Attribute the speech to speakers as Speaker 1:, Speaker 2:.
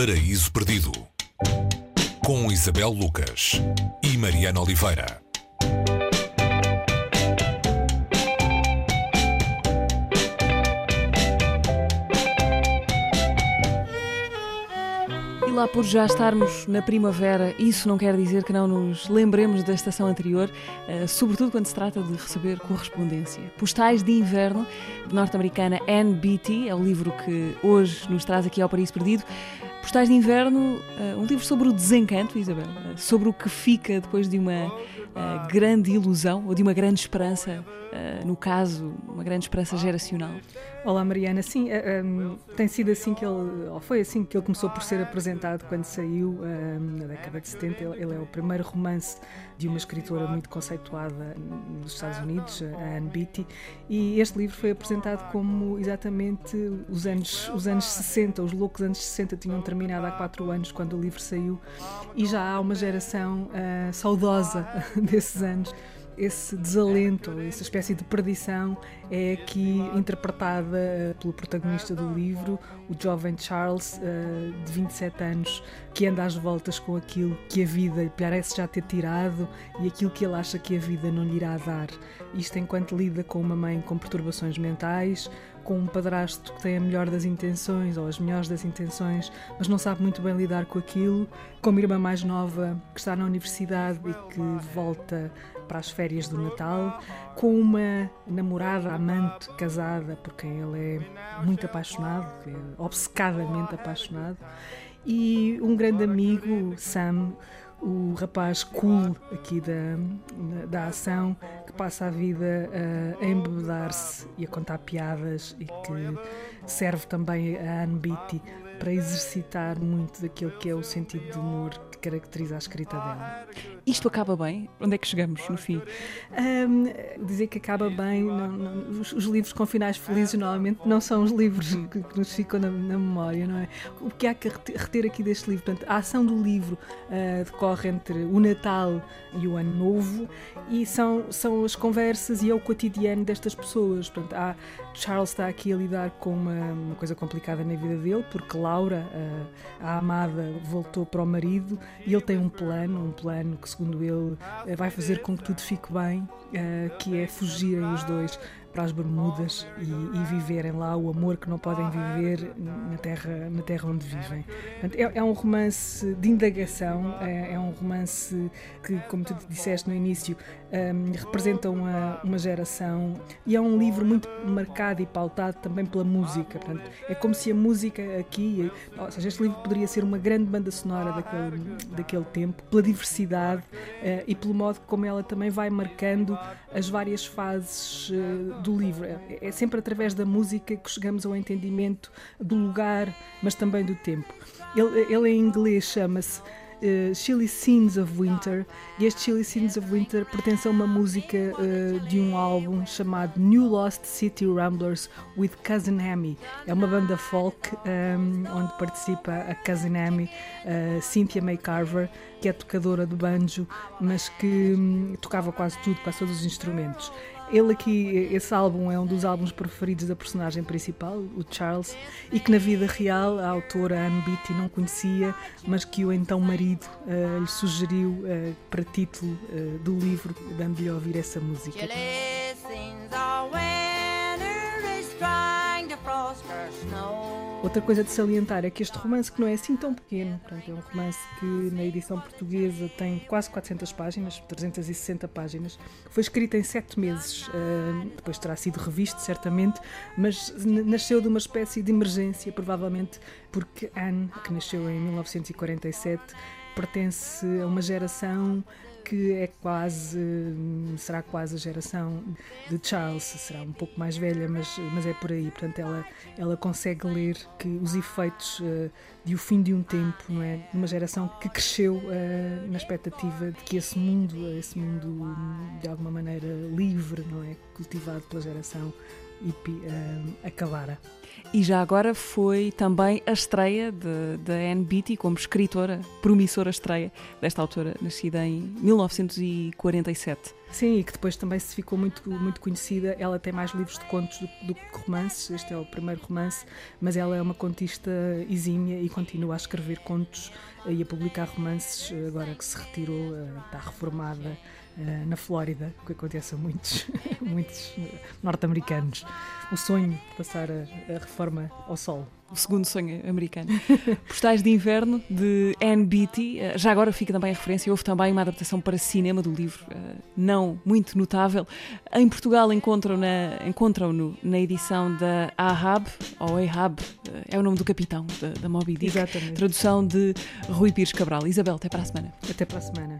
Speaker 1: Paraíso Perdido com Isabel Lucas e Mariana Oliveira.
Speaker 2: E lá por já estarmos na primavera, isso não quer dizer que não nos lembremos da estação anterior, eh, sobretudo quando se trata de receber correspondência. Postais de Inverno, de norte-americana Anne Beatty, é o livro que hoje nos traz aqui ao Paris Perdido. Postais de Inverno, eh, um livro sobre o desencanto, Isabel, eh, sobre o que fica depois de uma grande ilusão ou de uma grande esperança, no caso, uma grande esperança geracional.
Speaker 3: Olá Mariana, sim, uh, um, tem sido assim que ele, ou foi assim que ele começou por ser apresentado quando saiu na década de 70. Ele, ele, é o primeiro romance de uma escritora muito conceituada nos Estados Unidos, a Anne Beatty, e este livro foi apresentado como exatamente os anos, os anos 60, os loucos anos 60 tinham terminado há quatro anos quando o livro saiu, e já há uma geração uh, saudosa desses anos esse desalento, essa espécie de perdição é aqui interpretada eh, pelo protagonista do livro, o jovem Charles, eh, de 27 anos, que anda às voltas com aquilo que a vida parece já ter tirado e aquilo que ele acha que a vida não lhe irá dar. Isto enquanto lida com uma mãe com perturbações mentais, com um padrasto que tem a melhor das intenções ou as melhores das intenções, mas não sabe muito bem lidar com aquilo, com uma irmã mais nova que está na universidade e que volta para as férias do Natal, com uma namorada, amante, casada, por quem ele é muito apaixonado, é obcecadamente apaixonado, e um grande amigo, Sam, o rapaz cool aqui da, da ação que passa a vida a, embebedar-se e a contar piadas e que serve também a Anne Beatty para exercitar muito daquilo que é o sentido de humor caracteriza a escrita dela.
Speaker 2: Isto acaba bem? Onde é que chegamos no fim?
Speaker 3: Um, dizer que acaba bem, não, não, os, os, livros com finais felizes normalmente não são os livros que, que nos ficam na, na, memória, não é? O que há que reter aqui deste livro? Portanto, a ação do livro uh, decorre entre o Natal e o Ano Novo e são, são as conversas e é o cotidiano destas pessoas. Portanto, há, Charles está aqui a lidar com uma, uma coisa complicada na vida dele, porque Laura, a, a amada, voltou para o marido e ele tem um plano, um plano que, segundo ele, vai fazer com que tudo fique bem, eh, que é fugirem os dois para as Bermudas e, e, viverem lá o amor que não podem viver na terra, na terra onde vivem. É, é, um romance de indagação, é, é, um romance que, como tu disseste no início, um, representa uma, uma geração e é um livro muito marcado e pautado também pela música. Portanto, é como se a música aqui, ou seja, este livro poderia ser uma grande banda sonora daquele, daquele tempo, pela diversidade uh, e pelo modo como ela também vai marcando as várias fases uh, do livro. É, é sempre através da música que chegamos ao entendimento do lugar, mas também do tempo. Ele, ele em inglês chama-se uh, Chili Scenes of Winter e este Chili Scenes of Winter pertence a uma música uh, de um álbum chamado New Lost City Ramblers with Cousin Amy. É uma banda folk um, ehm, onde participa a Cousin Amy, uh, Cynthia May Carver, que é tocadora de banjo, mas que um, tocava quase tudo, quase todos os instrumentos. Ele aqui, esse álbum é um dos álbuns preferidos da personagem principal, o Charles, e que na vida real a autora Anne Beatty não conhecia, mas que o então marido uh, lhe sugeriu uh, para título uh, do livro, dando-lhe a ouvir essa música. Outra coisa de salientar é que este romance, que não é assim tão pequeno, portanto, é um romance que na edição portuguesa tem quase 400 páginas, 360 páginas, foi escrito em sete meses, uh, depois terá sido revisto, certamente, mas nasceu de uma espécie de emergência, provavelmente porque Anne, que nasceu em 1947, pertence a uma geração que é quase, será quase a geração de Charles, será um pouco mais velha, mas, mas é por aí. Portanto, ela, ela consegue ler que os efeitos uh, de o fim de um tempo, não é? Uma geração que cresceu uh, na expectativa de que esse mundo, esse mundo de alguma maneira livre, não é? Cultivado pela geração hippie, uh, acabara.
Speaker 2: E já agora foi também a estreia da Anne Beatty como escritora, promissora estreia desta autora, nascida em 1947.
Speaker 3: Sim, e que depois também se ficou muito, muito conhecida. Ela tem mais livros de contos do, que romances. Este é o primeiro romance, mas ela é uma contista exímia e continua a escrever contos e a publicar romances. Agora que se retirou, eh, está reformada eh, na Flórida, o que acontece a muitos, muitos norte-americanos. O sonho de passar a, a reforma ao sol
Speaker 2: o segundo sonho americano. Postais de Inverno, de Anne Beatty. Eh, já agora fica também a referência, houve também uma adaptação para cinema do livro, eh, não muito notável. Em Portugal encontram-no na, encontram na edição da Ahab, ou Ahab, eh, é o nome do capitão da, da Moby Dick.
Speaker 3: Exatamente.
Speaker 2: Tradução de Rui Pires Cabral. Isabel, até para a semana.
Speaker 3: Até para a semana.